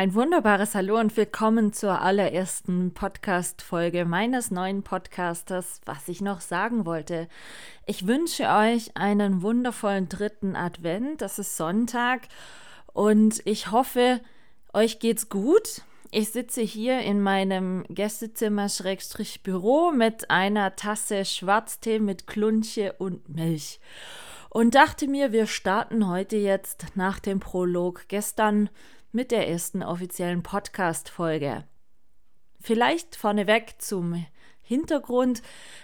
Ein wunderbares Hallo und willkommen zur allerersten Podcast-Folge meines neuen Podcasters, was ich noch sagen wollte. Ich wünsche euch einen wundervollen dritten Advent. Das ist Sonntag und ich hoffe, euch geht's gut. Ich sitze hier in meinem Gästezimmer-Büro mit einer Tasse Schwarztee mit Klunche und Milch und dachte mir, wir starten heute jetzt nach dem Prolog gestern mit der ersten offiziellen Podcast-Folge. Vielleicht vorneweg zum Hintergrund,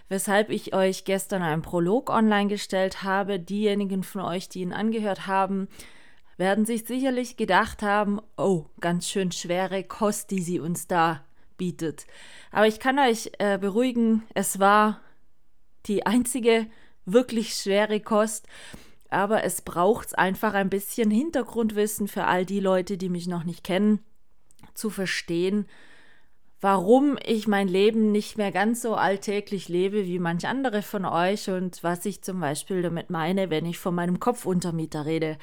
weshalb ich euch gestern einen Prolog online gestellt habe. Diejenigen von euch, die ihn angehört haben, werden sich sicherlich gedacht haben, oh, ganz schön schwere Kost, die sie uns da bietet. Aber ich kann euch äh, beruhigen, es war die einzige wirklich schwere Kost aber es braucht einfach ein bisschen Hintergrundwissen für all die Leute, die mich noch nicht kennen, zu verstehen, warum ich mein Leben nicht mehr ganz so alltäglich lebe wie manch andere von euch und was ich zum Beispiel damit meine, wenn ich von meinem Kopfuntermieter rede.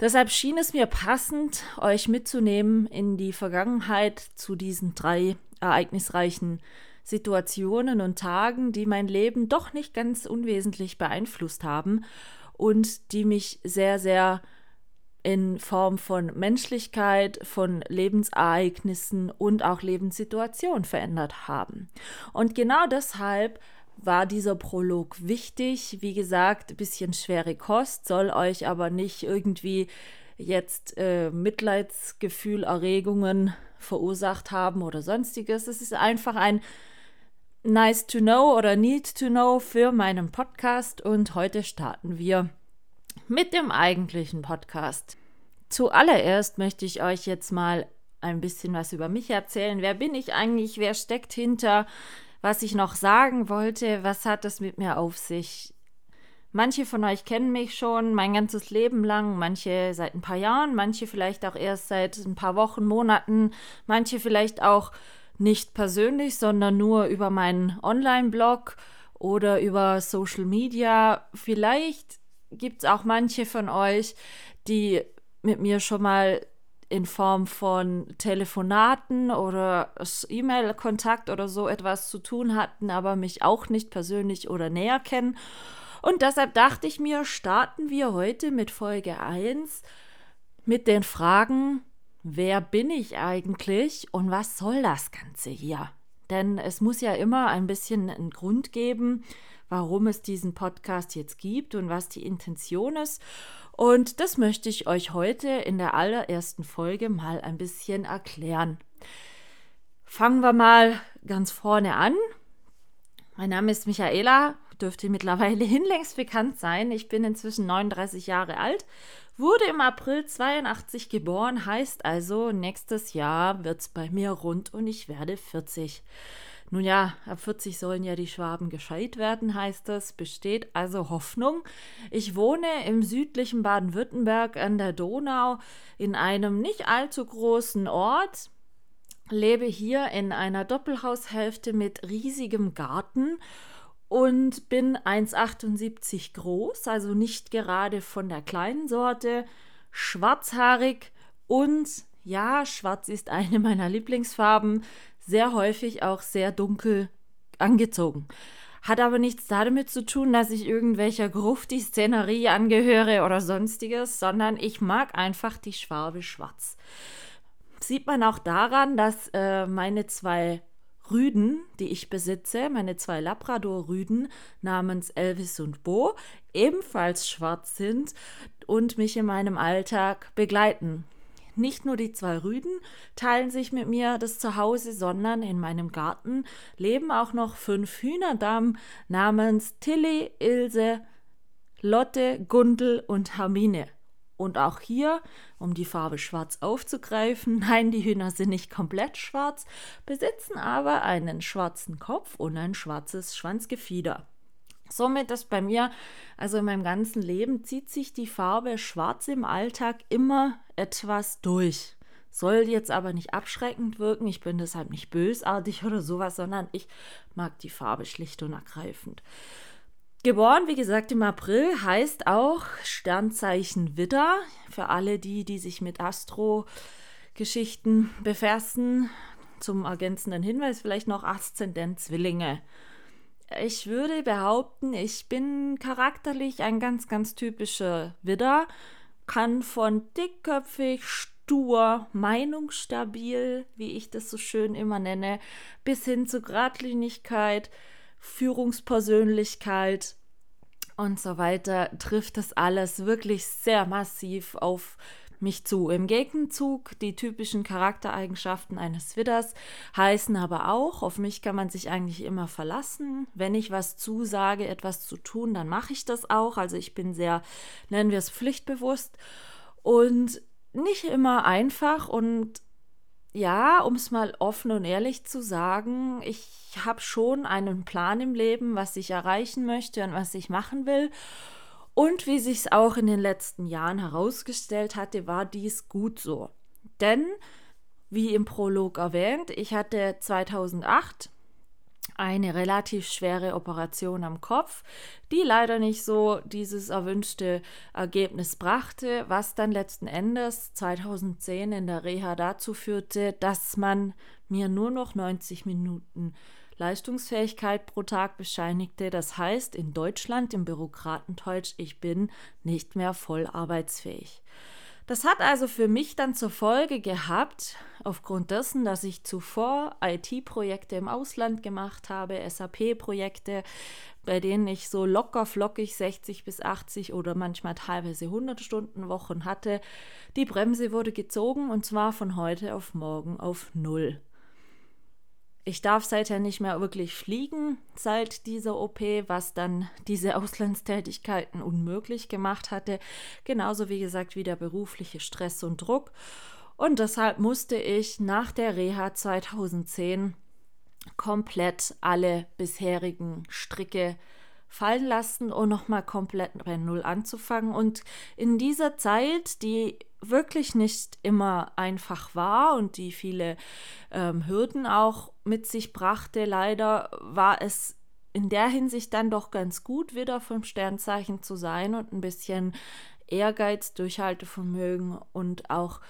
Deshalb schien es mir passend, euch mitzunehmen in die Vergangenheit zu diesen drei ereignisreichen Situationen und Tagen, die mein Leben doch nicht ganz unwesentlich beeinflusst haben und die mich sehr, sehr in Form von Menschlichkeit, von Lebensereignissen und auch Lebenssituationen verändert haben. Und genau deshalb war dieser Prolog wichtig. Wie gesagt, ein bisschen schwere Kost, soll euch aber nicht irgendwie jetzt äh, Mitleidsgefühl, Erregungen verursacht haben oder sonstiges. Es ist einfach ein nice to know oder need to know für meinen Podcast und heute starten wir mit dem eigentlichen Podcast. Zuallererst möchte ich euch jetzt mal ein bisschen was über mich erzählen. Wer bin ich eigentlich? Wer steckt hinter? Was ich noch sagen wollte, was hat es mit mir auf sich? Manche von euch kennen mich schon mein ganzes Leben lang, manche seit ein paar Jahren, manche vielleicht auch erst seit ein paar Wochen, Monaten, manche vielleicht auch nicht persönlich, sondern nur über meinen Online-Blog oder über Social Media. Vielleicht gibt es auch manche von euch, die mit mir schon mal in Form von Telefonaten oder E-Mail-Kontakt oder so etwas zu tun hatten, aber mich auch nicht persönlich oder näher kennen. Und deshalb dachte ich mir, starten wir heute mit Folge 1 mit den Fragen, wer bin ich eigentlich und was soll das Ganze hier? Denn es muss ja immer ein bisschen einen Grund geben, warum es diesen Podcast jetzt gibt und was die Intention ist. Und das möchte ich euch heute in der allerersten Folge mal ein bisschen erklären. Fangen wir mal ganz vorne an. Mein Name ist Michaela, dürfte mittlerweile hinlängst bekannt sein. Ich bin inzwischen 39 Jahre alt Wurde im April 82 geboren, heißt also, nächstes Jahr wird es bei mir rund und ich werde 40. Nun ja, ab 40 sollen ja die Schwaben gescheit werden, heißt es. Besteht also Hoffnung. Ich wohne im südlichen Baden-Württemberg an der Donau in einem nicht allzu großen Ort. Lebe hier in einer Doppelhaushälfte mit riesigem Garten und bin 1,78 groß, also nicht gerade von der kleinen Sorte, schwarzhaarig und ja, schwarz ist eine meiner Lieblingsfarben, sehr häufig auch sehr dunkel angezogen. Hat aber nichts damit zu tun, dass ich irgendwelcher Grufti-Szenerie angehöre oder sonstiges, sondern ich mag einfach die Schwabe schwarz. Sieht man auch daran, dass äh, meine zwei Rüden, die ich besitze, meine zwei Labrador-Rüden namens Elvis und Bo, ebenfalls schwarz sind und mich in meinem Alltag begleiten. Nicht nur die zwei Rüden teilen sich mit mir das Zuhause, sondern in meinem Garten leben auch noch fünf Hühnerdamen namens Tilly, Ilse, Lotte, Gundel und Hermine. Und auch hier, um die Farbe schwarz aufzugreifen, nein, die Hühner sind nicht komplett schwarz, besitzen aber einen schwarzen Kopf und ein schwarzes Schwanzgefieder. Somit ist bei mir, also in meinem ganzen Leben, zieht sich die Farbe Schwarz im Alltag immer etwas durch. Soll jetzt aber nicht abschreckend wirken, ich bin deshalb nicht bösartig oder sowas, sondern ich mag die Farbe schlicht und ergreifend. Geboren, wie gesagt, im April heißt auch Sternzeichen Widder. Für alle die, die sich mit Astro-Geschichten befassen, zum ergänzenden Hinweis vielleicht noch Aszendent Zwillinge. Ich würde behaupten, ich bin charakterlich ein ganz, ganz typischer Widder, kann von dickköpfig, stur, meinungsstabil, wie ich das so schön immer nenne, bis hin zu Gradlinigkeit, Führungspersönlichkeit und so weiter, trifft das alles wirklich sehr massiv auf mich zu. Im Gegenzug, die typischen Charaktereigenschaften eines Widders heißen aber auch, auf mich kann man sich eigentlich immer verlassen. Wenn ich was zusage, etwas zu tun, dann mache ich das auch. Also ich bin sehr, nennen wir es pflichtbewusst und nicht immer einfach und ja, um es mal offen und ehrlich zu sagen, ich habe schon einen Plan im Leben, was ich erreichen möchte und was ich machen will. Und wie sich es auch in den letzten Jahren herausgestellt hatte, war dies gut so. Denn, wie im Prolog erwähnt, ich hatte 2008 eine relativ schwere Operation am Kopf, die leider nicht so dieses erwünschte Ergebnis brachte, was dann letzten Endes 2010 in der Reha dazu führte, dass man mir nur noch 90 Minuten Leistungsfähigkeit pro Tag bescheinigte. Das heißt in Deutschland im Bürokratendeutsch, ich bin nicht mehr voll arbeitsfähig. Das hat also für mich dann zur Folge gehabt, aufgrund dessen, dass ich zuvor IT-Projekte im Ausland gemacht habe, SAP-Projekte, bei denen ich so locker flockig 60 bis 80 oder manchmal teilweise 100 Stunden Wochen hatte. Die Bremse wurde gezogen und zwar von heute auf morgen auf Null. Ich darf seither nicht mehr wirklich fliegen seit dieser OP, was dann diese Auslandstätigkeiten unmöglich gemacht hatte. Genauso wie gesagt wie der berufliche Stress und Druck. Und deshalb musste ich nach der Reha 2010 komplett alle bisherigen Stricke fallen lassen und nochmal komplett bei Null anzufangen. Und in dieser Zeit, die wirklich nicht immer einfach war und die viele ähm, Hürden auch mit sich brachte, leider war es in der Hinsicht dann doch ganz gut, wieder vom Sternzeichen zu sein und ein bisschen Ehrgeiz, Durchhaltevermögen und auch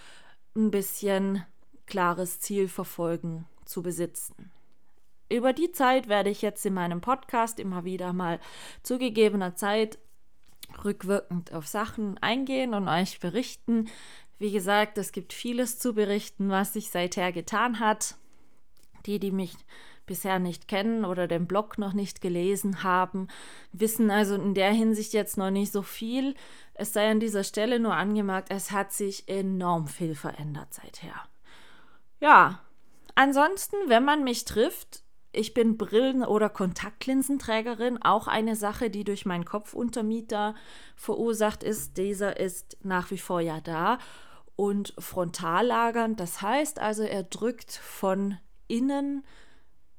ein bisschen klares Ziel verfolgen zu besitzen. Über die Zeit werde ich jetzt in meinem Podcast immer wieder mal zu gegebener Zeit rückwirkend auf Sachen eingehen und euch berichten. Wie gesagt, es gibt vieles zu berichten, was sich seither getan hat. Die, die mich bisher nicht kennen oder den Blog noch nicht gelesen haben, wissen also in der Hinsicht jetzt noch nicht so viel. Es sei an dieser Stelle nur angemerkt, es hat sich enorm viel verändert seither. Ja, ansonsten, wenn man mich trifft, ich bin Brillen- oder Kontaktlinsenträgerin, auch eine Sache, die durch meinen Kopfuntermieter verursacht ist. Dieser ist nach wie vor ja da und frontallagernd. Das heißt also, er drückt von innen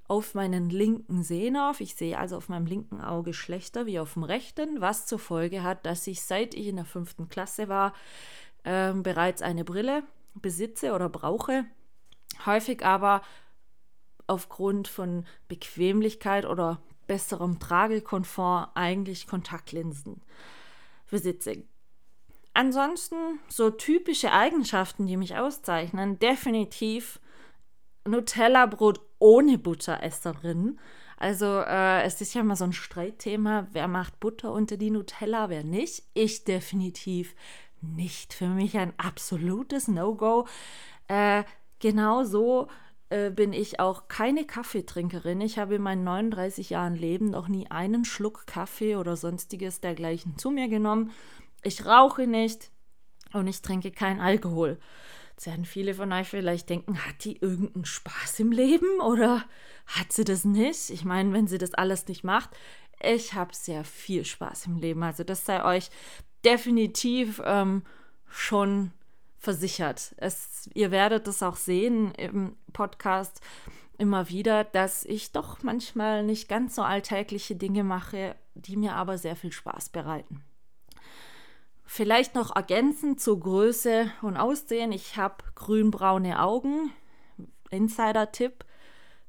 auf meinen linken Sehnerv. Ich sehe also auf meinem linken Auge schlechter wie auf dem rechten, was zur Folge hat, dass ich seit ich in der fünften Klasse war äh, bereits eine Brille besitze oder brauche. Häufig aber aufgrund von Bequemlichkeit oder besserem Tragekomfort eigentlich Kontaktlinsen besitze. Ansonsten so typische Eigenschaften, die mich auszeichnen, definitiv Nutella-Brot ohne Butteresserin. Also äh, es ist ja immer so ein Streitthema, wer macht Butter unter die Nutella, wer nicht. Ich definitiv nicht. Für mich ein absolutes No-Go. Äh, genauso äh, bin ich auch keine Kaffeetrinkerin. Ich habe in meinen 39 Jahren Leben noch nie einen Schluck Kaffee oder sonstiges dergleichen zu mir genommen. Ich rauche nicht und ich trinke keinen Alkohol. Jetzt werden viele von euch vielleicht denken, hat die irgendeinen Spaß im Leben oder hat sie das nicht? Ich meine, wenn sie das alles nicht macht, ich habe sehr viel Spaß im Leben. Also das sei euch definitiv ähm, schon versichert. Es, ihr werdet es auch sehen im Podcast immer wieder, dass ich doch manchmal nicht ganz so alltägliche Dinge mache die mir aber sehr viel Spaß bereiten. Vielleicht noch ergänzend zur Größe und Aussehen. Ich habe grünbraune Augen. Insider-Tipp.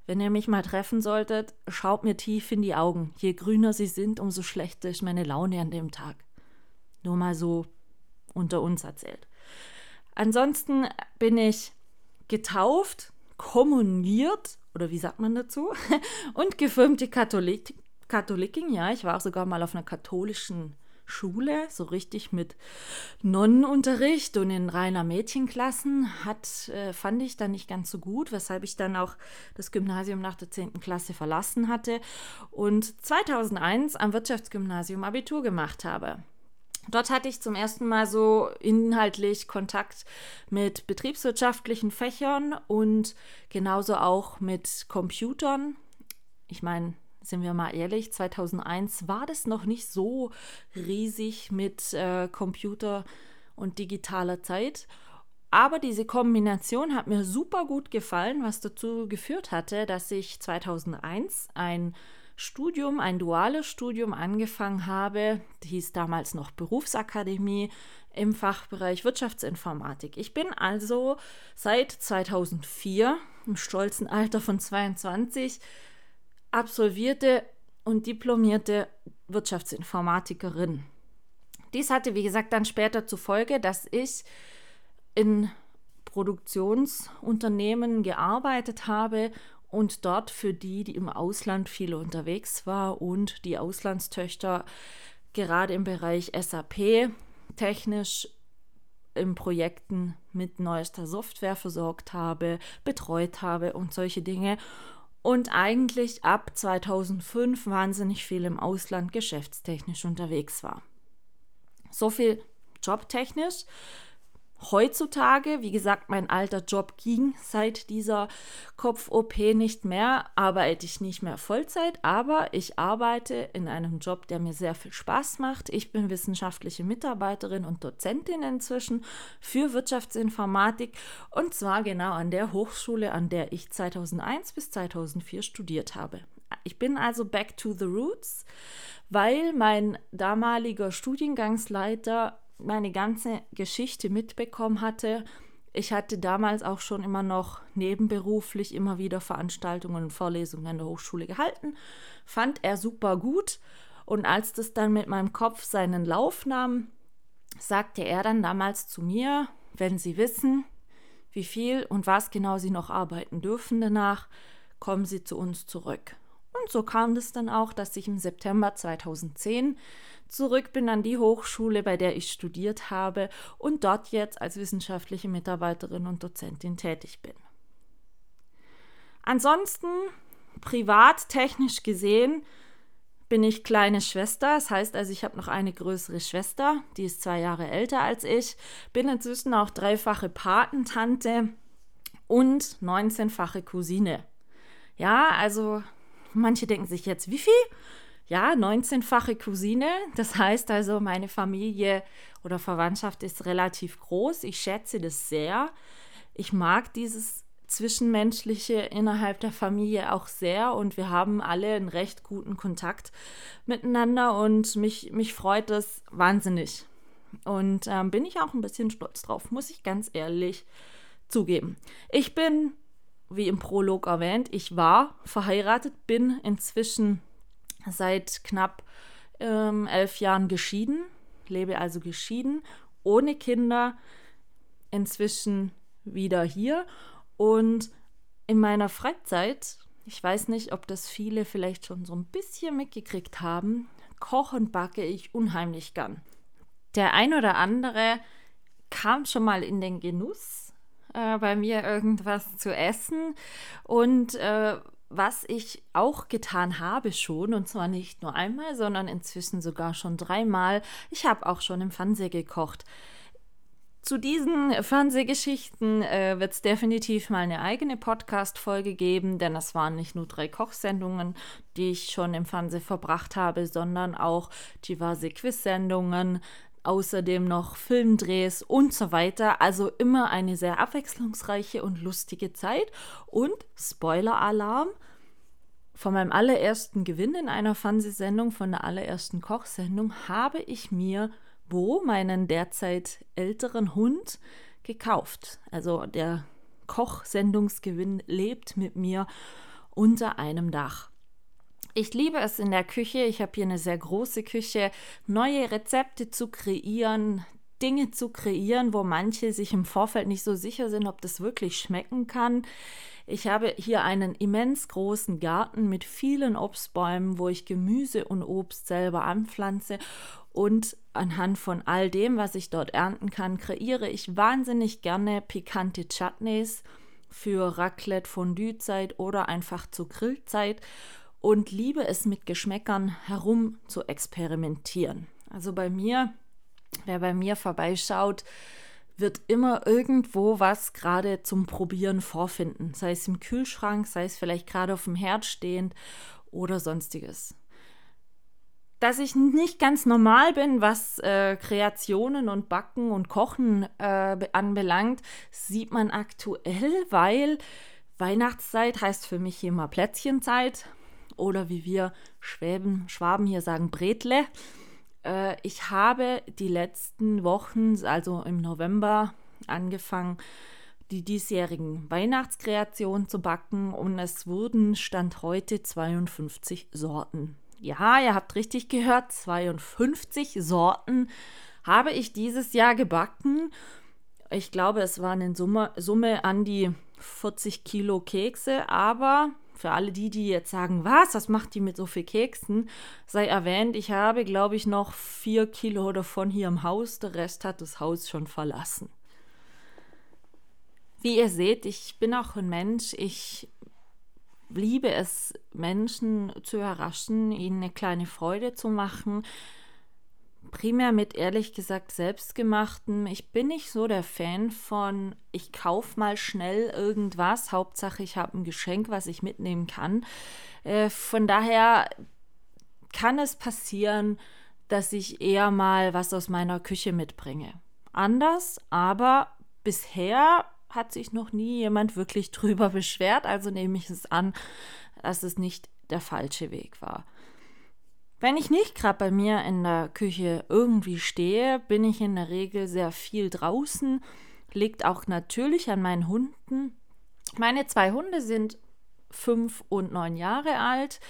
Wenn ihr mich mal treffen solltet, schaut mir tief in die Augen. Je grüner sie sind, umso schlechter ist meine Laune an dem Tag. Nur mal so unter uns erzählt. Ansonsten bin ich getauft, kommuniert, oder wie sagt man dazu, und gefirmte Katholik, Katholikin. Ja, ich war auch sogar mal auf einer katholischen Schule, so richtig mit Nonnenunterricht und in reiner Mädchenklassen, hat, äh, fand ich dann nicht ganz so gut, weshalb ich dann auch das Gymnasium nach der 10. Klasse verlassen hatte und 2001 am Wirtschaftsgymnasium Abitur gemacht habe. Dort hatte ich zum ersten Mal so inhaltlich Kontakt mit betriebswirtschaftlichen Fächern und genauso auch mit Computern. Ich meine, sind wir mal ehrlich, 2001 war das noch nicht so riesig mit äh, Computer und digitaler Zeit. Aber diese Kombination hat mir super gut gefallen, was dazu geführt hatte, dass ich 2001 ein Studium, ein duales Studium angefangen habe. Hieß damals noch Berufsakademie im Fachbereich Wirtschaftsinformatik. Ich bin also seit 2004 im stolzen Alter von 22 absolvierte und diplomierte Wirtschaftsinformatikerin. Dies hatte, wie gesagt, dann später zur Folge, dass ich in Produktionsunternehmen gearbeitet habe und dort für die, die im Ausland viel unterwegs war und die Auslandstöchter gerade im Bereich SAP technisch in Projekten mit neuester Software versorgt habe, betreut habe und solche Dinge und eigentlich ab 2005 wahnsinnig viel im Ausland geschäftstechnisch unterwegs war. So viel jobtechnisch. Heutzutage, wie gesagt, mein alter Job ging seit dieser Kopf-OP nicht mehr, arbeite ich nicht mehr Vollzeit, aber ich arbeite in einem Job, der mir sehr viel Spaß macht. Ich bin wissenschaftliche Mitarbeiterin und Dozentin inzwischen für Wirtschaftsinformatik und zwar genau an der Hochschule, an der ich 2001 bis 2004 studiert habe. Ich bin also back to the roots, weil mein damaliger Studiengangsleiter meine ganze Geschichte mitbekommen hatte. Ich hatte damals auch schon immer noch nebenberuflich immer wieder Veranstaltungen und Vorlesungen an der Hochschule gehalten. Fand er super gut. Und als das dann mit meinem Kopf seinen Lauf nahm, sagte er dann damals zu mir, wenn Sie wissen, wie viel und was genau Sie noch arbeiten dürfen danach, kommen Sie zu uns zurück. Und so kam es dann auch, dass ich im September 2010 zurück bin an die Hochschule, bei der ich studiert habe und dort jetzt als wissenschaftliche Mitarbeiterin und Dozentin tätig bin. Ansonsten, privat, technisch gesehen, bin ich kleine Schwester. Das heißt also, ich habe noch eine größere Schwester, die ist zwei Jahre älter als ich. Bin inzwischen auch dreifache Patentante und 19-fache Cousine. Ja, also manche denken sich jetzt, wie viel? Ja, 19-fache Cousine. Das heißt also, meine Familie oder Verwandtschaft ist relativ groß. Ich schätze das sehr. Ich mag dieses Zwischenmenschliche innerhalb der Familie auch sehr und wir haben alle einen recht guten Kontakt miteinander und mich, mich freut das wahnsinnig. Und ähm, bin ich auch ein bisschen stolz drauf, muss ich ganz ehrlich zugeben. Ich bin, wie im Prolog erwähnt, ich war verheiratet, bin inzwischen seit knapp ähm, elf Jahren geschieden, lebe also geschieden, ohne Kinder, inzwischen wieder hier und in meiner Freizeit, ich weiß nicht, ob das viele vielleicht schon so ein bisschen mitgekriegt haben, koche und backe ich unheimlich gern. Der ein oder andere kam schon mal in den Genuss, äh, bei mir irgendwas zu essen und äh, was ich auch getan habe schon, und zwar nicht nur einmal, sondern inzwischen sogar schon dreimal. Ich habe auch schon im Fernsehen gekocht. Zu diesen Fernsehgeschichten äh, wird es definitiv mal eine eigene Podcast-Folge geben, denn es waren nicht nur drei Kochsendungen, die ich schon im Fernsehen verbracht habe, sondern auch diverse Quiz-Sendungen, außerdem noch Filmdrehs und so weiter. Also immer eine sehr abwechslungsreiche und lustige Zeit. Und Spoiler-Alarm, von meinem allerersten Gewinn in einer Fernsehsendung, von der allerersten Kochsendung, habe ich mir Bo, meinen derzeit älteren Hund, gekauft. Also der Kochsendungsgewinn lebt mit mir unter einem Dach. Ich liebe es in der Küche. Ich habe hier eine sehr große Küche, neue Rezepte zu kreieren, Dinge zu kreieren, wo manche sich im Vorfeld nicht so sicher sind, ob das wirklich schmecken kann. Ich habe hier einen immens großen Garten mit vielen Obstbäumen, wo ich Gemüse und Obst selber anpflanze und anhand von all dem, was ich dort ernten kann, kreiere ich wahnsinnig gerne pikante Chutneys für Raclette, Fondue-Zeit oder einfach zur Grillzeit und liebe es mit Geschmäckern herum zu experimentieren. Also bei mir, wer bei mir vorbeischaut, wird immer irgendwo was gerade zum Probieren vorfinden, sei es im Kühlschrank, sei es vielleicht gerade auf dem Herd stehend oder sonstiges. Dass ich nicht ganz normal bin, was äh, Kreationen und Backen und Kochen äh, anbelangt, sieht man aktuell, weil Weihnachtszeit heißt für mich mal Plätzchenzeit oder wie wir Schwäben, Schwaben hier sagen, Bretle. Äh, ich habe die letzten Wochen, also im November, angefangen, die diesjährigen Weihnachtskreationen zu backen und es wurden Stand heute 52 Sorten ja, ihr habt richtig gehört, 52 Sorten habe ich dieses Jahr gebacken. Ich glaube, es waren in Summe, Summe an die 40 Kilo Kekse, aber für alle die, die jetzt sagen, was, was macht die mit so viel Keksen, sei erwähnt, ich habe, glaube ich, noch 4 Kilo davon hier im Haus, der Rest hat das Haus schon verlassen. Wie ihr seht, ich bin auch ein Mensch, ich liebe es, Menschen zu überraschen, ihnen eine kleine Freude zu machen. Primär mit ehrlich gesagt selbstgemachten. Ich bin nicht so der Fan von, ich kaufe mal schnell irgendwas. Hauptsache, ich habe ein Geschenk, was ich mitnehmen kann. Äh, von daher kann es passieren, dass ich eher mal was aus meiner Küche mitbringe. Anders, aber bisher hat sich noch nie jemand wirklich drüber beschwert, also nehme ich es an, dass es nicht der falsche Weg war. Wenn ich nicht gerade bei mir in der Küche irgendwie stehe, bin ich in der Regel sehr viel draußen. Liegt auch natürlich an meinen Hunden. Meine zwei Hunde sind fünf und neun Jahre alt.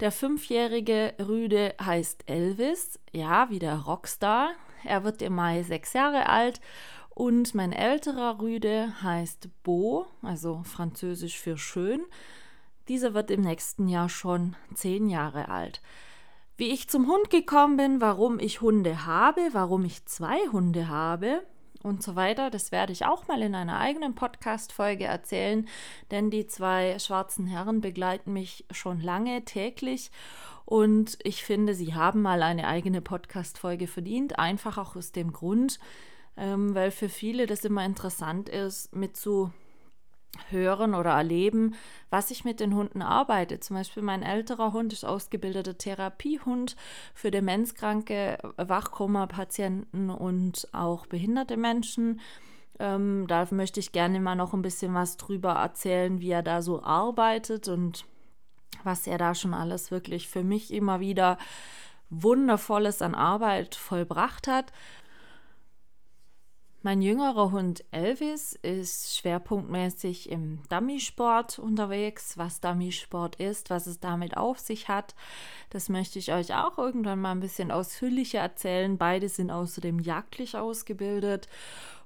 Der fünfjährige Rüde heißt Elvis, ja, wie der Rockstar. Er wird im Mai sechs Jahre alt und mein älterer Rüde heißt Beau, also französisch für schön. Dieser wird im nächsten Jahr schon zehn Jahre alt. Wie ich zum Hund gekommen bin, warum ich Hunde habe, warum ich zwei Hunde habe und so weiter, das werde ich auch mal in einer eigenen Podcast-Folge erzählen, denn die zwei schwarzen Herren begleiten mich schon lange täglich und ich finde, sie haben mal eine eigene Podcast-Folge verdient, einfach auch aus dem Grund, ähm, weil für viele das immer interessant ist, mit zu hören oder erleben, was ich mit den Hunden arbeite. Zum Beispiel mein älterer Hund ist ausgebildeter Therapiehund für demenzkranke Wachkoma-Patienten und auch behinderte Menschen. Ähm, da möchte ich gerne mal noch ein bisschen was drüber erzählen, wie er da so arbeitet und was er da schon alles wirklich für mich immer wieder Wundervolles an Arbeit vollbracht hat. Mein jüngerer Hund Elvis ist schwerpunktmäßig im Dummy-Sport unterwegs. Was Dummy-Sport ist, was es damit auf sich hat, das möchte ich euch auch irgendwann mal ein bisschen ausführlicher erzählen. Beide sind außerdem jagdlich ausgebildet.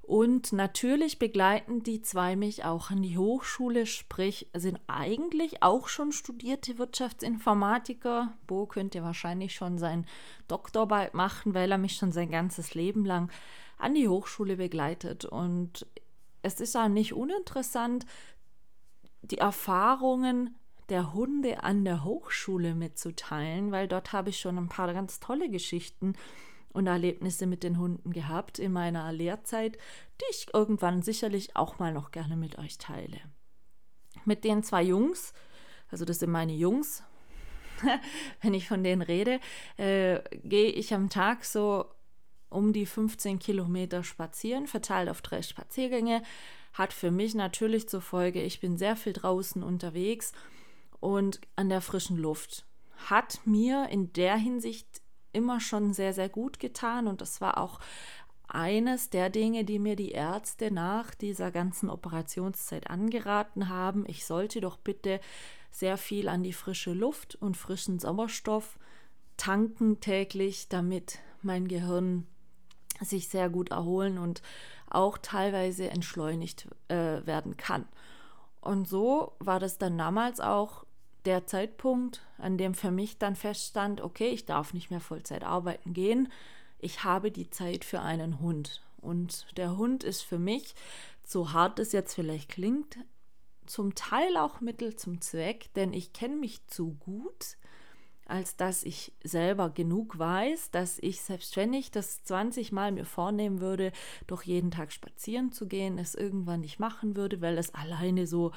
Und natürlich begleiten die zwei mich auch an die Hochschule, sprich sind eigentlich auch schon studierte Wirtschaftsinformatiker. Bo könnte wahrscheinlich schon seinen Doktor bald machen, weil er mich schon sein ganzes Leben lang an die Hochschule begleitet. Und es ist auch nicht uninteressant, die Erfahrungen der Hunde an der Hochschule mitzuteilen, weil dort habe ich schon ein paar ganz tolle Geschichten und Erlebnisse mit den Hunden gehabt in meiner Lehrzeit, die ich irgendwann sicherlich auch mal noch gerne mit euch teile. Mit den zwei Jungs, also das sind meine Jungs, wenn ich von denen rede, äh, gehe ich am Tag so um die 15 Kilometer spazieren, verteilt auf drei Spaziergänge. Hat für mich natürlich zur Folge, ich bin sehr viel draußen unterwegs und an der frischen Luft. Hat mir in der Hinsicht immer schon sehr, sehr gut getan und das war auch eines der Dinge, die mir die Ärzte nach dieser ganzen Operationszeit angeraten haben. Ich sollte doch bitte sehr viel an die frische Luft und frischen Sauerstoff tanken täglich, damit mein Gehirn sich sehr gut erholen und auch teilweise entschleunigt äh, werden kann. Und so war das dann damals auch der Zeitpunkt, an dem für mich dann feststand, okay, ich darf nicht mehr Vollzeit arbeiten gehen, ich habe die Zeit für einen Hund. Und der Hund ist für mich, so hart es jetzt vielleicht klingt, zum Teil auch Mittel zum Zweck, denn ich kenne mich zu gut, als dass ich selber genug weiß, dass ich selbst wenn ich das 20 Mal mir vornehmen würde, doch jeden Tag spazieren zu gehen, es irgendwann nicht machen würde, weil es alleine so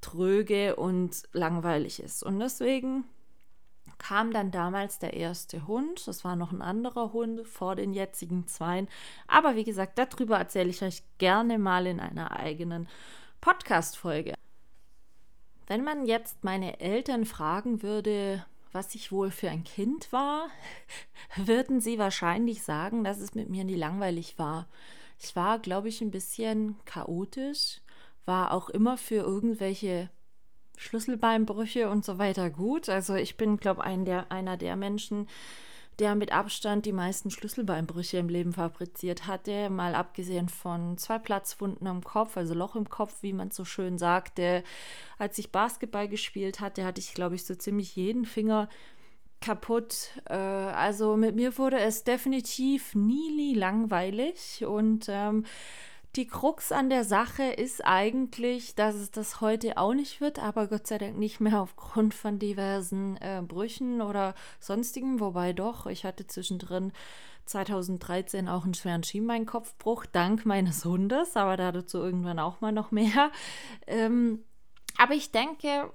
tröge und langweilig ist. Und deswegen kam dann damals der erste Hund. Das war noch ein anderer Hund vor den jetzigen zweien. Aber wie gesagt, darüber erzähle ich euch gerne mal in einer eigenen Podcast-Folge. Wenn man jetzt meine Eltern fragen würde, was ich wohl für ein Kind war, würden sie wahrscheinlich sagen, dass es mit mir nie langweilig war. Ich war, glaube ich, ein bisschen chaotisch, war auch immer für irgendwelche Schlüsselbeinbrüche und so weiter gut. Also ich bin, glaube ein der, einer der Menschen, der mit Abstand die meisten Schlüsselbeinbrüche im Leben fabriziert hatte, mal abgesehen von zwei Platzwunden am Kopf, also Loch im Kopf, wie man so schön sagte. Als ich Basketball gespielt hatte, hatte ich, glaube ich, so ziemlich jeden Finger kaputt. Äh, also mit mir wurde es definitiv nie, nie langweilig und ähm, die Krux an der Sache ist eigentlich, dass es das heute auch nicht wird, aber Gott sei Dank nicht mehr aufgrund von diversen äh, Brüchen oder sonstigen, wobei doch, ich hatte zwischendrin 2013 auch einen schweren Schienbeinkopfbruch, dank meines Hundes, aber dazu irgendwann auch mal noch mehr. Ähm, aber ich denke,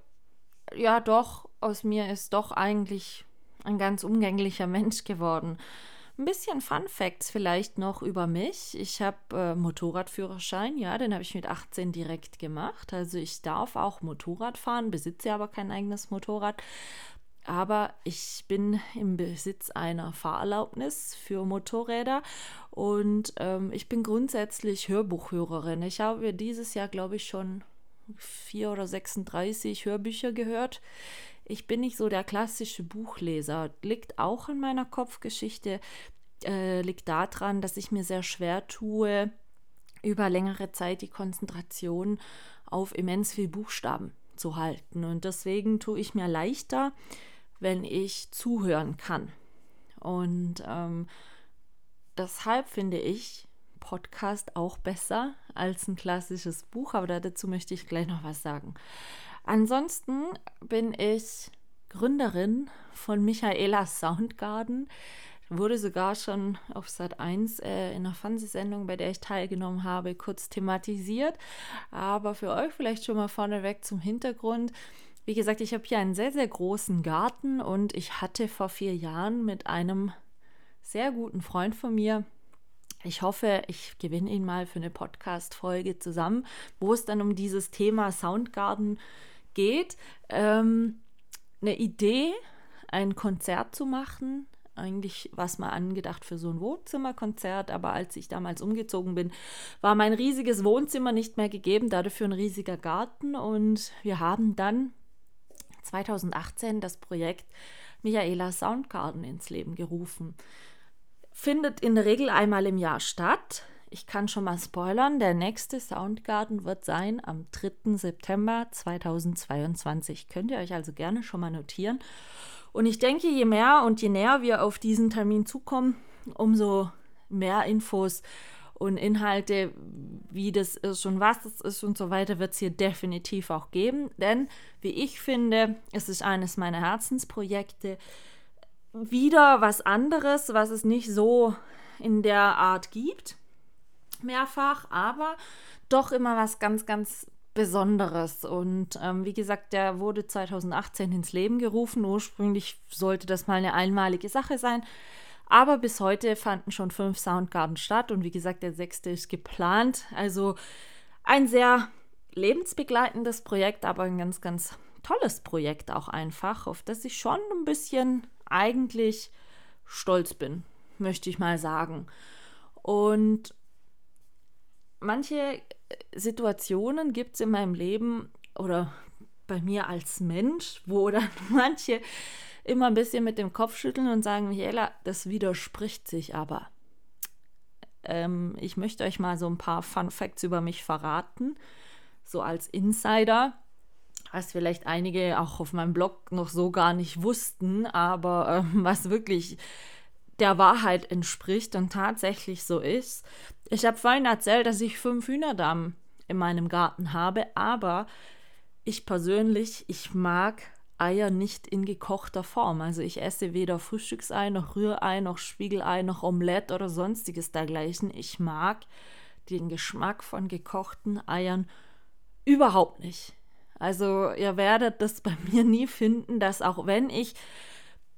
ja doch, aus mir ist doch eigentlich ein ganz umgänglicher Mensch geworden. Ein bisschen Fun Facts vielleicht noch über mich. Ich habe äh, Motorradführerschein, ja, den habe ich mit 18 direkt gemacht. Also ich darf auch Motorrad fahren, besitze aber kein eigenes Motorrad. Aber ich bin im Besitz einer Fahrerlaubnis für Motorräder und ähm, ich bin grundsätzlich Hörbuchhörerin. Ich habe dieses Jahr, glaube ich, schon vier oder 36 Hörbücher gehört. Ich bin nicht so der klassische Buchleser. Liegt auch in meiner Kopfgeschichte, äh, liegt daran, dass ich mir sehr schwer tue, über längere Zeit die Konzentration auf immens viel Buchstaben zu halten. Und deswegen tue ich mir leichter, wenn ich zuhören kann. Und ähm, deshalb finde ich Podcast auch besser als ein klassisches Buch, aber dazu möchte ich gleich noch was sagen. Ansonsten bin ich Gründerin von Michaelas Soundgarden. Wurde sogar schon auf Sat 1 äh, in einer Fernsehsendung, bei der ich teilgenommen habe, kurz thematisiert. Aber für euch vielleicht schon mal vorneweg zum Hintergrund. Wie gesagt, ich habe hier einen sehr, sehr großen Garten und ich hatte vor vier Jahren mit einem sehr guten Freund von mir, ich hoffe, ich gewinne ihn mal für eine Podcast-Folge zusammen, wo es dann um dieses Thema Soundgarden geht ähm, eine Idee, ein Konzert zu machen. Eigentlich war es mal angedacht für so ein Wohnzimmerkonzert, aber als ich damals umgezogen bin, war mein riesiges Wohnzimmer nicht mehr gegeben, dafür ein riesiger Garten. Und wir haben dann 2018 das Projekt Michaela Soundgarden ins Leben gerufen. Findet in der Regel einmal im Jahr statt ich kann schon mal spoilern, der nächste Soundgarden wird sein am 3. September 2022. Könnt ihr euch also gerne schon mal notieren. Und ich denke, je mehr und je näher wir auf diesen Termin zukommen, umso mehr Infos und Inhalte, wie das ist und was das ist und so weiter, wird es hier definitiv auch geben. Denn, wie ich finde, es ist eines meiner Herzensprojekte. Wieder was anderes, was es nicht so in der Art gibt mehrfach, aber doch immer was ganz, ganz Besonderes. Und ähm, wie gesagt, der wurde 2018 ins Leben gerufen. Ursprünglich sollte das mal eine einmalige Sache sein. Aber bis heute fanden schon fünf Soundgarden statt und wie gesagt, der sechste ist geplant. Also ein sehr lebensbegleitendes Projekt, aber ein ganz, ganz tolles Projekt auch einfach, auf das ich schon ein bisschen eigentlich stolz bin, möchte ich mal sagen. Und manche Situationen gibt es in meinem Leben oder bei mir als Mensch, wo dann manche immer ein bisschen mit dem Kopf schütteln und sagen, Michaela, das widerspricht sich aber. Ähm, ich möchte euch mal so ein paar Fun Facts über mich verraten, so als Insider, was vielleicht einige auch auf meinem Blog noch so gar nicht wussten, aber ähm, was wirklich der Wahrheit entspricht und tatsächlich so ist. Ich habe vorhin erzählt, dass ich fünf Hühnerdamen in meinem Garten habe, aber ich persönlich, ich mag Eier nicht in gekochter Form. Also ich esse weder Frühstücksei noch Rührei noch Spiegelei noch Omelette oder sonstiges dergleichen. Ich mag den Geschmack von gekochten Eiern überhaupt nicht. Also ihr werdet das bei mir nie finden, dass auch wenn ich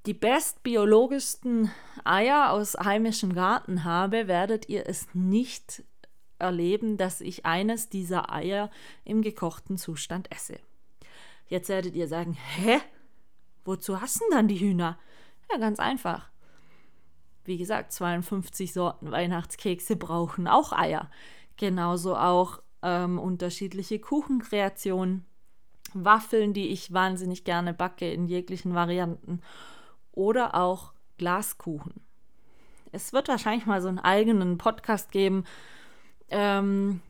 die bestbiologischsten Eier aus heimischem Garten habe, werdet ihr es nicht erleben, dass ich eines dieser Eier im gekochten Zustand esse. Jetzt werdet ihr sagen, hä? Wozu hast denn dann die Hühner? Ja, ganz einfach. Wie gesagt, 52 Sorten Weihnachtskekse brauchen auch Eier. Genauso auch ähm, unterschiedliche Kuchenkreationen, Waffeln, die ich wahnsinnig gerne backe in jeglichen Varianten oder auch Glaskuchen. Es wird wahrscheinlich mal so einen eigenen Podcast geben ähm,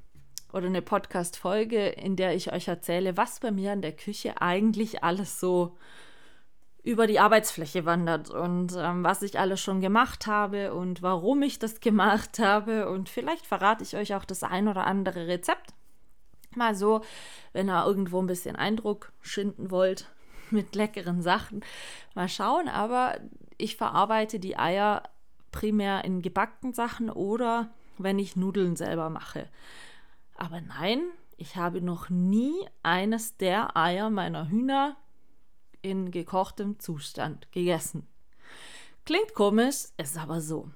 oder eine Podcast-Folge, in der ich euch erzähle, was bei mir in der Küche eigentlich alles so über die Arbeitsfläche wandert und ähm, was ich alles schon gemacht habe und warum ich das gemacht habe. Und vielleicht verrate ich euch auch das ein oder andere Rezept. Mal so, wenn ihr irgendwo ein bisschen Eindruck schinden wollt mit leckeren Sachen. Mal schauen, aber ich verarbeite die Eier primär in gebackten Sachen oder wenn ich Nudeln selber mache. Aber nein, ich habe noch nie eines der Eier meiner Hühner in gekochtem Zustand gegessen. Klingt komisch, ist aber so.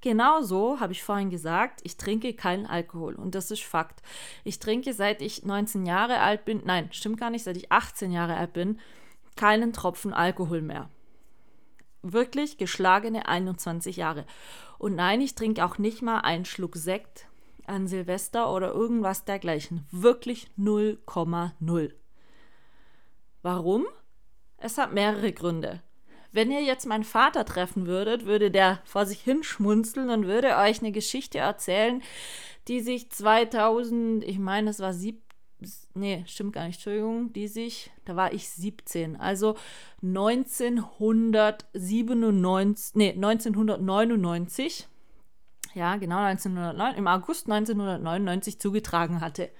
Genauso habe ich vorhin gesagt, ich trinke keinen Alkohol und das ist Fakt. Ich trinke seit ich 19 Jahre alt bin, nein, stimmt gar nicht, seit ich 18 Jahre alt bin, keinen Tropfen Alkohol mehr. Wirklich geschlagene 21 Jahre. Und nein, ich trinke auch nicht mal einen Schluck Sekt an Silvester oder irgendwas dergleichen. Wirklich 0,0. Warum? Es hat mehrere Gründe. Wenn ihr jetzt meinen Vater treffen würdet, würde der vor sich hinschmunzeln und würde euch eine Geschichte erzählen, die sich 2000, ich meine, es war sieb, nee, stimmt gar nicht, Entschuldigung, die sich, da war ich 17, also 1997, nee, 1999, ja, genau 1909, im August 1999 zugetragen hatte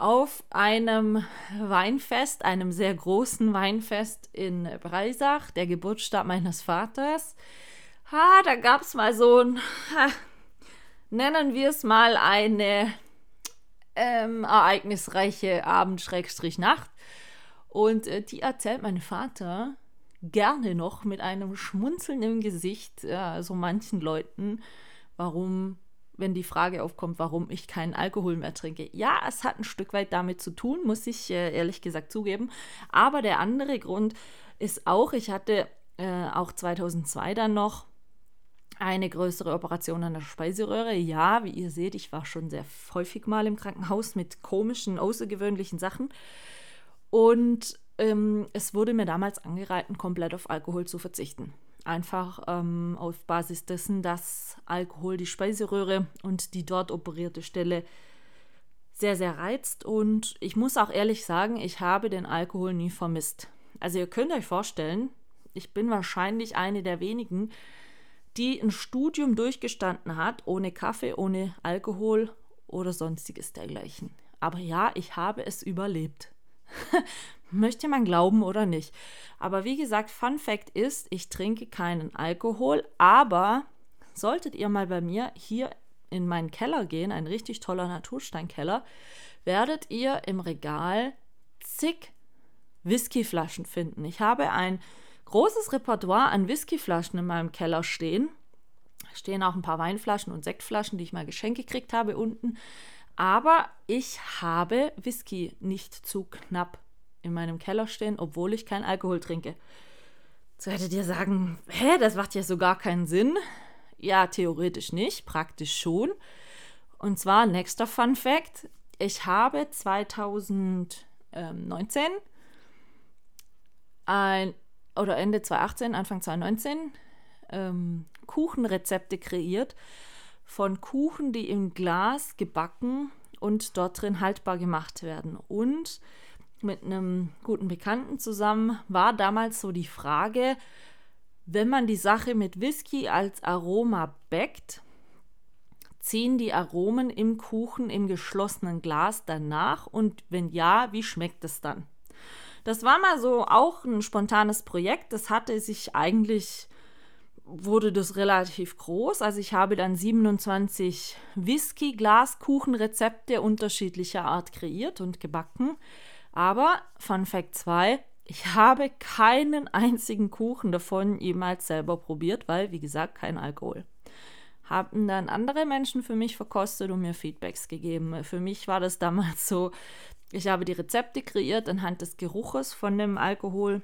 auf einem Weinfest, einem sehr großen Weinfest in Breisach, der Geburtsstadt meines Vaters. Ha, da gab es mal so ein, ha, nennen wir es mal eine ähm, ereignisreiche Abend-Nacht. Und äh, die erzählt mein Vater gerne noch mit einem Schmunzeln im Gesicht, ja, so manchen Leuten, warum wenn die Frage aufkommt, warum ich keinen Alkohol mehr trinke. Ja, es hat ein Stück weit damit zu tun, muss ich äh, ehrlich gesagt zugeben. Aber der andere Grund ist auch, ich hatte äh, auch 2002 dann noch eine größere Operation an der Speiseröhre. Ja, wie ihr seht, ich war schon sehr häufig mal im Krankenhaus mit komischen, außergewöhnlichen Sachen. Und ähm, es wurde mir damals angeraten, komplett auf Alkohol zu verzichten. Einfach ähm, auf Basis dessen, dass Alkohol die Speiseröhre und die dort operierte Stelle sehr, sehr reizt. Und ich muss auch ehrlich sagen, ich habe den Alkohol nie vermisst. Also ihr könnt euch vorstellen, ich bin wahrscheinlich eine der wenigen, die ein Studium durchgestanden hat, ohne Kaffee, ohne Alkohol oder sonstiges dergleichen. Aber ja, ich habe es überlebt. Möchte man glauben oder nicht. Aber wie gesagt, Fun Fact ist, ich trinke keinen Alkohol, aber solltet ihr mal bei mir hier in meinen Keller gehen, ein richtig toller Natursteinkeller, werdet ihr im Regal zig Whiskyflaschen finden. Ich habe ein großes Repertoire an Whiskyflaschen in meinem Keller stehen. Stehen auch ein paar Weinflaschen und Sektflaschen, die ich mal geschenkt gekriegt habe unten. Aber ich habe Whisky nicht zu knapp in meinem Keller stehen, obwohl ich keinen Alkohol trinke. So hättet ihr sagen, hä, das macht ja so gar keinen Sinn. Ja, theoretisch nicht, praktisch schon. Und zwar, nächster Fun Fact, ich habe 2019 ein, oder Ende 2018, Anfang 2019 ähm, Kuchenrezepte kreiert von Kuchen, die im Glas gebacken und dort drin haltbar gemacht werden. Und mit einem guten Bekannten zusammen war damals so die Frage, wenn man die Sache mit Whisky als Aroma backt, ziehen die Aromen im Kuchen im geschlossenen Glas danach und wenn ja, wie schmeckt es dann? Das war mal so auch ein spontanes Projekt. Das hatte sich eigentlich, wurde das relativ groß. Also ich habe dann 27 Whisky-Glaskuchenrezepte unterschiedlicher Art kreiert und gebacken. Aber Fun Fact 2, ich habe keinen einzigen Kuchen davon jemals selber probiert, weil, wie gesagt, kein Alkohol. Haben dann andere Menschen für mich verkostet und mir Feedbacks gegeben. Für mich war das damals so, ich habe die Rezepte kreiert anhand des Geruches von dem Alkohol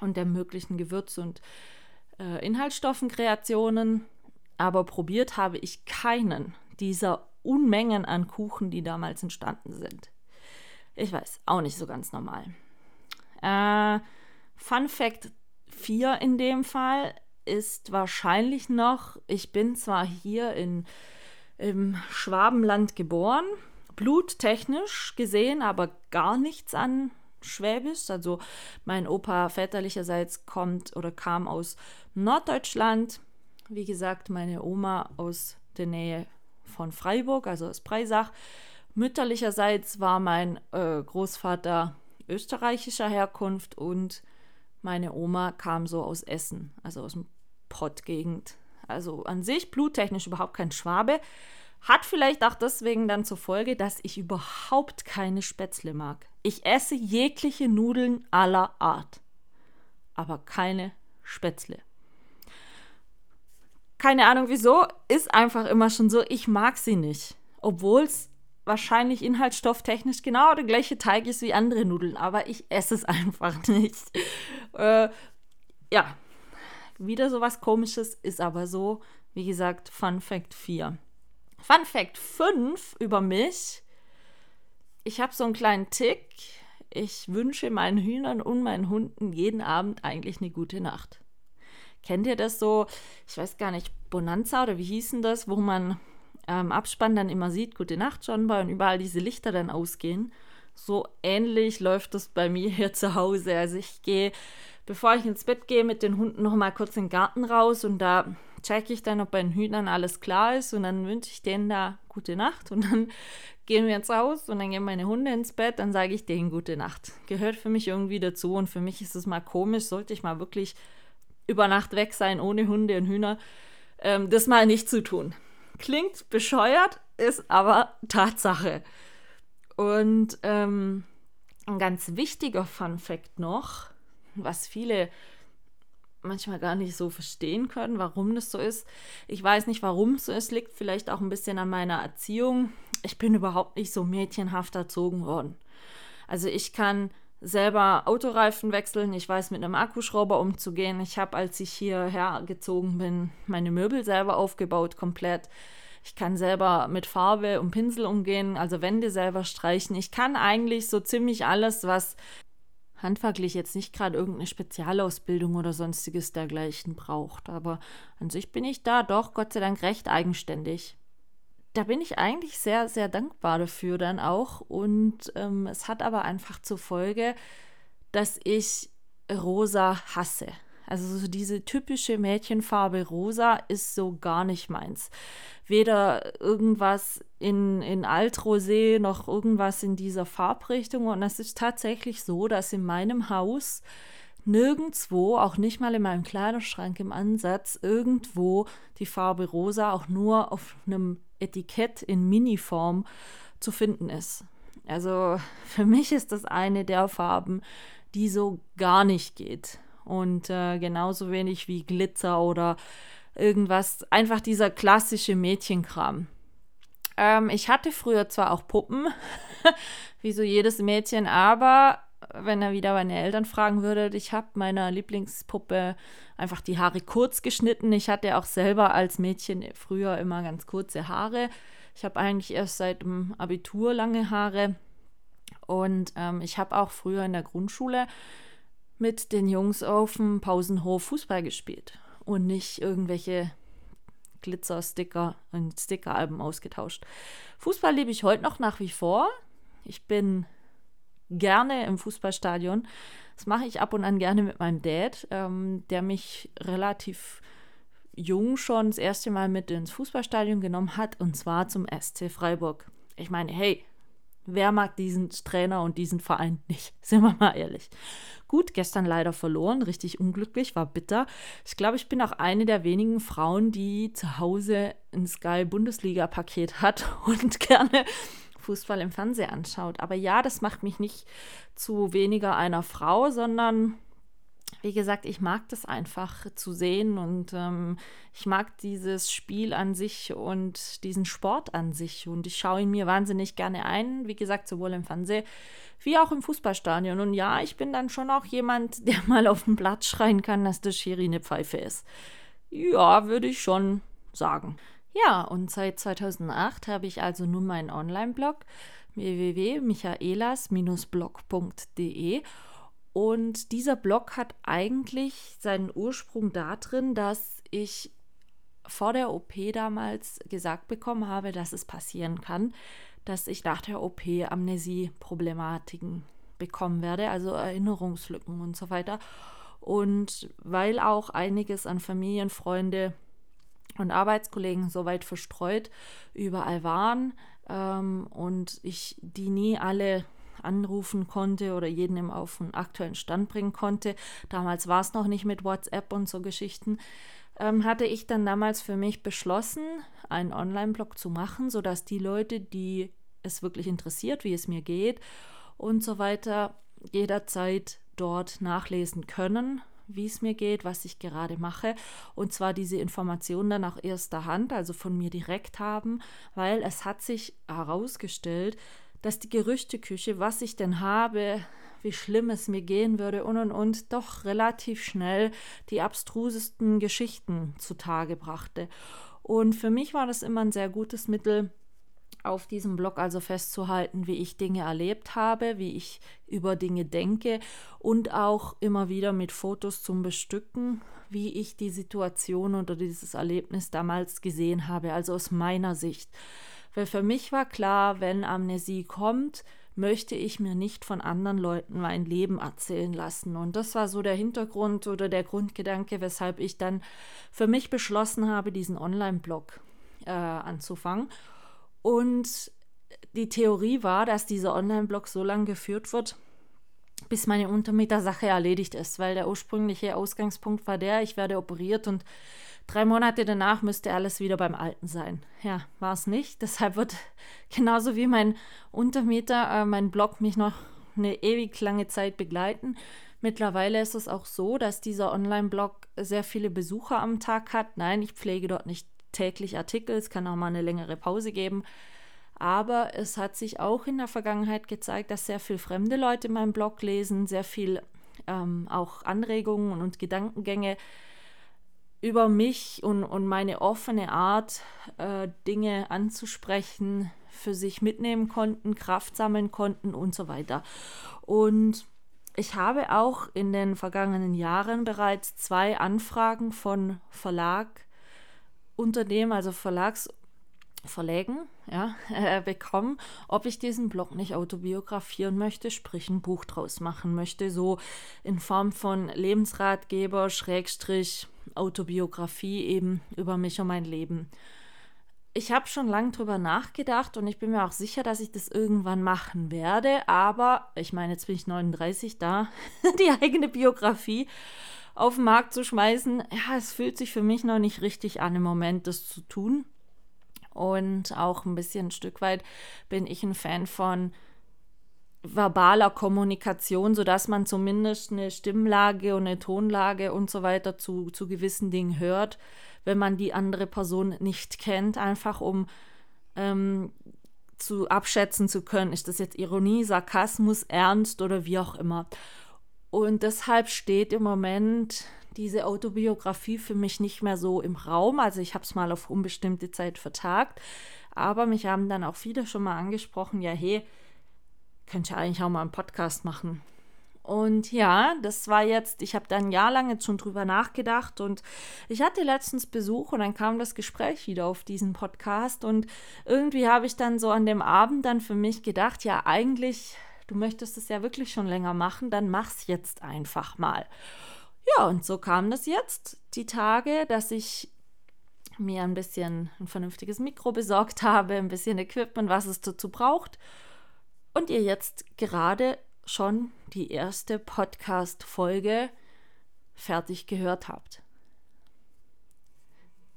und der möglichen Gewürze und äh, Inhaltsstoffenkreationen. Aber probiert habe ich keinen dieser Unmengen an Kuchen, die damals entstanden sind. Ich weiß, auch nicht so ganz normal. Äh, Fun Fact 4 in dem Fall ist wahrscheinlich noch, ich bin zwar hier in, im Schwabenland geboren, bluttechnisch gesehen, aber gar nichts an Schwäbisch. Also mein Opa väterlicherseits kommt oder kam aus Norddeutschland. Wie gesagt, meine Oma aus der Nähe von Freiburg, also aus Breisach. Mütterlicherseits war mein äh, Großvater österreichischer Herkunft und meine Oma kam so aus Essen, also aus dem Pottgegend. Also an sich bluttechnisch überhaupt kein Schwabe. Hat vielleicht auch deswegen dann zur Folge, dass ich überhaupt keine Spätzle mag. Ich esse jegliche Nudeln aller Art, aber keine Spätzle. Keine Ahnung wieso, ist einfach immer schon so, ich mag sie nicht. Obwohl es wahrscheinlich inhaltsstofftechnisch genau der gleiche Teig ist wie andere Nudeln, aber ich esse es einfach nicht. Äh, ja, wieder so was komisches, ist aber so, wie gesagt, Fun Fact 4. Fun Fact 5 über mich. Ich habe so einen kleinen Tick. Ich wünsche meinen Hühnern und meinen Hunden jeden Abend eigentlich eine gute Nacht. Kennt ihr das so? Ich weiß gar nicht, Bonanza oder wie hießen das, wo man ähm, Abspann dann immer sieht, gute Nacht John Boy und überall diese Lichter dann ausgehen. So ähnlich läuft das bei mir hier zu Hause. Also ich gehe, bevor ich ins Bett gehe, mit den Hunden noch mal kurz in den Garten raus und da checke ich dann, ob bei den Hühnern alles klar ist und dann wünsche ich denen da gute Nacht und dann gehen wir ins Haus und dann gehen meine Hunde ins Bett, dann sage ich denen gute Nacht. Gehört für mich irgendwie dazu und für mich ist es mal komisch, sollte ich mal wirklich über Nacht weg sein ohne Hunde und Hühner, ähm, das mal nicht zu tun. Klingt bescheuert, ist aber Tatsache. Und ähm, ein ganz wichtiger Fun Fact noch, was viele manchmal gar nicht so verstehen können, warum das so ist. Ich weiß nicht, warum es so ist, liegt vielleicht auch ein bisschen an meiner Erziehung. Ich bin überhaupt nicht so mädchenhaft erzogen worden. Also ich kann selber Autoreifen wechseln, ich weiß mit einem Akkuschrauber umzugehen. Ich habe, als ich hierher gezogen bin, meine Möbel selber aufgebaut, komplett. Ich kann selber mit Farbe und Pinsel umgehen, also Wände selber streichen. Ich kann eigentlich so ziemlich alles, was handwerklich jetzt nicht gerade irgendeine Spezialausbildung oder sonstiges dergleichen braucht. Aber an sich bin ich da doch Gott sei Dank recht eigenständig da bin ich eigentlich sehr, sehr dankbar dafür dann auch. Und ähm, es hat aber einfach zur Folge, dass ich rosa hasse. Also so diese typische Mädchenfarbe rosa ist so gar nicht meins. Weder irgendwas in, in Altrosé noch irgendwas in dieser Farbrichtung. Und es ist tatsächlich so, dass in meinem Haus nirgendwo, auch nicht mal in meinem Kleiderschrank im Ansatz, irgendwo die Farbe rosa auch nur auf einem Etikett in Miniform zu finden ist. Also für mich ist das eine der Farben, die so gar nicht geht. Und äh, genauso wenig wie Glitzer oder irgendwas, einfach dieser klassische Mädchenkram. Ähm, ich hatte früher zwar auch Puppen, wie so jedes Mädchen, aber wenn er wieder meine Eltern fragen würde. Ich habe meiner Lieblingspuppe einfach die Haare kurz geschnitten. Ich hatte auch selber als Mädchen früher immer ganz kurze Haare. Ich habe eigentlich erst seit dem Abitur lange Haare. Und ähm, ich habe auch früher in der Grundschule mit den Jungs auf dem Pausenhof Fußball gespielt und nicht irgendwelche Glitzer-Sticker und Stickeralben ausgetauscht. Fußball liebe ich heute noch nach wie vor. Ich bin gerne im Fußballstadion. Das mache ich ab und an gerne mit meinem Dad, ähm, der mich relativ jung schon das erste Mal mit ins Fußballstadion genommen hat, und zwar zum SC Freiburg. Ich meine, hey, wer mag diesen Trainer und diesen Verein nicht? Sind wir mal ehrlich. Gut, gestern leider verloren, richtig unglücklich, war bitter. Ich glaube, ich bin auch eine der wenigen Frauen, die zu Hause ein Sky-Bundesliga-Paket hat und gerne Fußball im Fernsehen anschaut. Aber ja, das macht mich nicht zu weniger einer Frau, sondern wie gesagt, ich mag das einfach zu sehen und ähm, ich mag dieses Spiel an sich und diesen Sport an sich und ich schaue ihn mir wahnsinnig gerne ein, wie gesagt, sowohl im Fernsehen wie auch im Fußballstadion. Und ja, ich bin dann schon auch jemand, der mal auf dem Platz schreien kann, dass das Schiri eine Pfeife ist. Ja, würde ich schon sagen. Ja, und seit 2008 habe ich also nun meinen Online-Blog www.michaelas-blog.de und dieser Blog hat eigentlich seinen Ursprung darin, dass ich vor der OP damals gesagt bekommen habe, dass es passieren kann, dass ich nach der OP Amnesie-Problematiken bekommen werde, also Erinnerungslücken und so weiter. Und weil auch einiges an Familienfreunde und Arbeitskollegen so weit verstreut überall waren ähm, und ich die nie alle anrufen konnte oder jeden auf den aktuellen Stand bringen konnte. Damals war es noch nicht mit WhatsApp und so Geschichten. Ähm, hatte ich dann damals für mich beschlossen, einen Online-Blog zu machen, sodass die Leute, die es wirklich interessiert, wie es mir geht und so weiter, jederzeit dort nachlesen können, wie es mir geht, was ich gerade mache. Und zwar diese Informationen dann auch erster Hand, also von mir direkt haben, weil es hat sich herausgestellt, dass die Gerüchteküche, was ich denn habe, wie schlimm es mir gehen würde und und und, doch relativ schnell die abstrusesten Geschichten zutage brachte. Und für mich war das immer ein sehr gutes Mittel, auf diesem Blog also festzuhalten, wie ich Dinge erlebt habe, wie ich über Dinge denke und auch immer wieder mit Fotos zum Bestücken, wie ich die Situation oder dieses Erlebnis damals gesehen habe, also aus meiner Sicht. Weil für mich war klar, wenn Amnesie kommt, möchte ich mir nicht von anderen Leuten mein Leben erzählen lassen. Und das war so der Hintergrund oder der Grundgedanke, weshalb ich dann für mich beschlossen habe, diesen Online-Blog äh, anzufangen. Und die Theorie war, dass dieser Online-Blog so lange geführt wird, bis meine Untermietersache erledigt ist, weil der ursprüngliche Ausgangspunkt war der, ich werde operiert und drei Monate danach müsste alles wieder beim Alten sein. Ja, war es nicht. Deshalb wird genauso wie mein Untermieter äh, mein Blog mich noch eine ewig lange Zeit begleiten. Mittlerweile ist es auch so, dass dieser Online-Blog sehr viele Besucher am Tag hat. Nein, ich pflege dort nicht täglich Artikel, es kann auch mal eine längere Pause geben. Aber es hat sich auch in der Vergangenheit gezeigt, dass sehr viele fremde Leute meinen Blog lesen, sehr viel ähm, auch Anregungen und Gedankengänge über mich und, und meine offene Art, äh, Dinge anzusprechen, für sich mitnehmen konnten, Kraft sammeln konnten und so weiter. Und ich habe auch in den vergangenen Jahren bereits zwei Anfragen von Verlag Unternehmen, also Verlags Verlägen, ja, äh, bekommen, ob ich diesen Blog nicht autobiografieren möchte, sprich ein Buch draus machen möchte, so in Form von Lebensratgeber, Schrägstrich, Autobiografie eben über mich und mein Leben. Ich habe schon lange drüber nachgedacht und ich bin mir auch sicher, dass ich das irgendwann machen werde, aber ich meine, jetzt bin ich 39 da, die eigene Biografie auf den Markt zu schmeißen, ja, es fühlt sich für mich noch nicht richtig an, im Moment das zu tun. Und auch ein bisschen ein Stück weit bin ich ein Fan von verbaler Kommunikation, sodass man zumindest eine Stimmlage und eine Tonlage und so weiter zu, zu gewissen Dingen hört, wenn man die andere Person nicht kennt, einfach um ähm, zu abschätzen zu können, ist das jetzt Ironie, Sarkasmus, Ernst oder wie auch immer. Und deshalb steht im Moment diese Autobiografie für mich nicht mehr so im Raum. Also ich habe es mal auf unbestimmte Zeit vertagt. Aber mich haben dann auch viele schon mal angesprochen, ja, hey, könnt ihr eigentlich auch mal einen Podcast machen. Und ja, das war jetzt, ich habe da ein Jahr lang jetzt schon drüber nachgedacht und ich hatte letztens Besuch und dann kam das Gespräch wieder auf diesen Podcast und irgendwie habe ich dann so an dem Abend dann für mich gedacht, ja, eigentlich, du möchtest es ja wirklich schon länger machen, dann mach's jetzt einfach mal. Ja, und so kam das jetzt, die Tage, dass ich mir ein bisschen ein vernünftiges Mikro besorgt habe, ein bisschen Equipment, was es dazu braucht. Und ihr jetzt gerade schon die erste Podcast-Folge fertig gehört habt.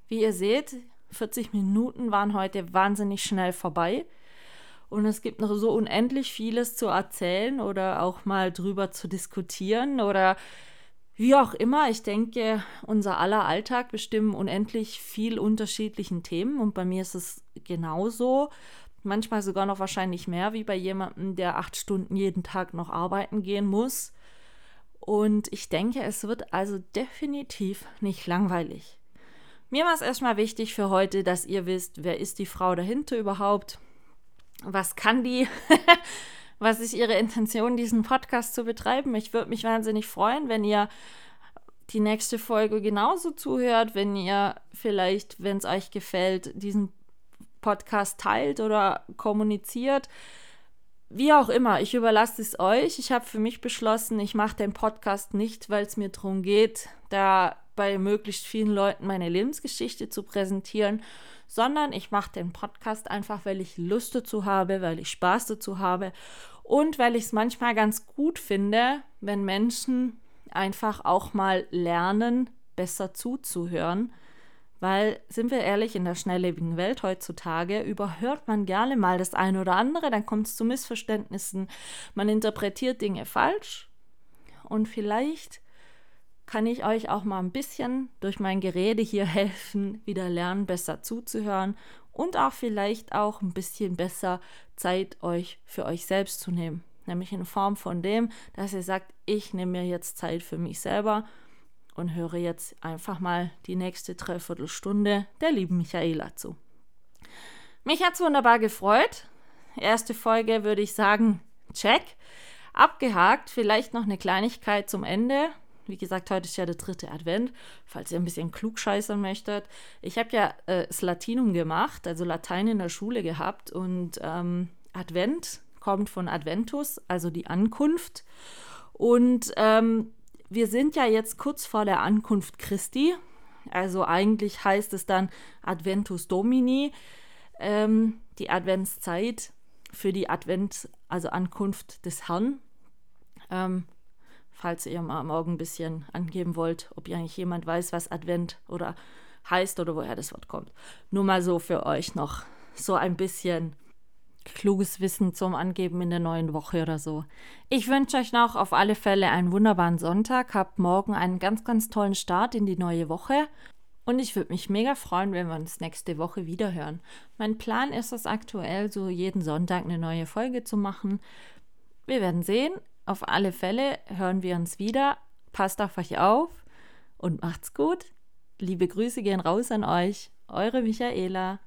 Wie ihr seht, 40 Minuten waren heute wahnsinnig schnell vorbei. Und es gibt noch so unendlich vieles zu erzählen oder auch mal drüber zu diskutieren oder wie auch immer. Ich denke, unser aller Alltag bestimmen unendlich viel unterschiedlichen Themen und bei mir ist es genauso manchmal sogar noch wahrscheinlich mehr wie bei jemandem, der acht Stunden jeden Tag noch arbeiten gehen muss. Und ich denke, es wird also definitiv nicht langweilig. Mir war es erstmal wichtig für heute, dass ihr wisst, wer ist die Frau dahinter überhaupt? Was kann die? Was ist ihre Intention, diesen Podcast zu betreiben? Ich würde mich wahnsinnig freuen, wenn ihr die nächste Folge genauso zuhört, wenn ihr vielleicht, wenn es euch gefällt, diesen Podcast teilt oder kommuniziert. Wie auch immer, ich überlasse es euch. Ich habe für mich beschlossen, ich mache den Podcast nicht, weil es mir darum geht, da bei möglichst vielen Leuten meine Lebensgeschichte zu präsentieren, sondern ich mache den Podcast einfach, weil ich Lust dazu habe, weil ich Spaß dazu habe und weil ich es manchmal ganz gut finde, wenn Menschen einfach auch mal lernen, besser zuzuhören weil, sind wir ehrlich, in der schnelllebigen Welt heutzutage überhört man gerne mal das eine oder andere, dann kommt es zu Missverständnissen, man interpretiert Dinge falsch und vielleicht kann ich euch auch mal ein bisschen durch mein Gerede hier helfen, wieder lernen, besser zuzuhören und auch vielleicht auch ein bisschen besser Zeit euch für euch selbst zu nehmen. Nämlich in Form von dem, dass ihr sagt, ich nehme mir jetzt Zeit für mich selber und höre jetzt einfach mal die nächste Dreiviertelstunde der lieben Michaela zu. Mich hat es wunderbar gefreut. Erste Folge würde ich sagen, check. Abgehakt, vielleicht noch eine Kleinigkeit zum Ende. Wie gesagt, heute ist ja der dritte Advent, falls ihr ein bisschen klugscheißern möchtet. Ich habe ja äh, das Latinum gemacht, also Latein in der Schule gehabt und ähm, Advent kommt von Adventus, also die Ankunft. Und ähm, wir sind ja jetzt kurz vor der Ankunft Christi. Also eigentlich heißt es dann Adventus Domini, ähm, die Adventszeit für die Advent, also Ankunft des Herrn. Ähm, falls ihr mal morgen ein bisschen angeben wollt, ob ihr eigentlich jemand weiß, was Advent oder heißt oder woher das Wort kommt. Nur mal so für euch noch so ein bisschen kluges Wissen zum Angeben in der neuen Woche oder so. Ich wünsche euch noch auf alle Fälle einen wunderbaren Sonntag. Habt morgen einen ganz, ganz tollen Start in die neue Woche. Und ich würde mich mega freuen, wenn wir uns nächste Woche wieder hören. Mein Plan ist es aktuell, so jeden Sonntag eine neue Folge zu machen. Wir werden sehen. Auf alle Fälle hören wir uns wieder. Passt auf euch auf und macht's gut. Liebe Grüße gehen raus an euch. Eure Michaela.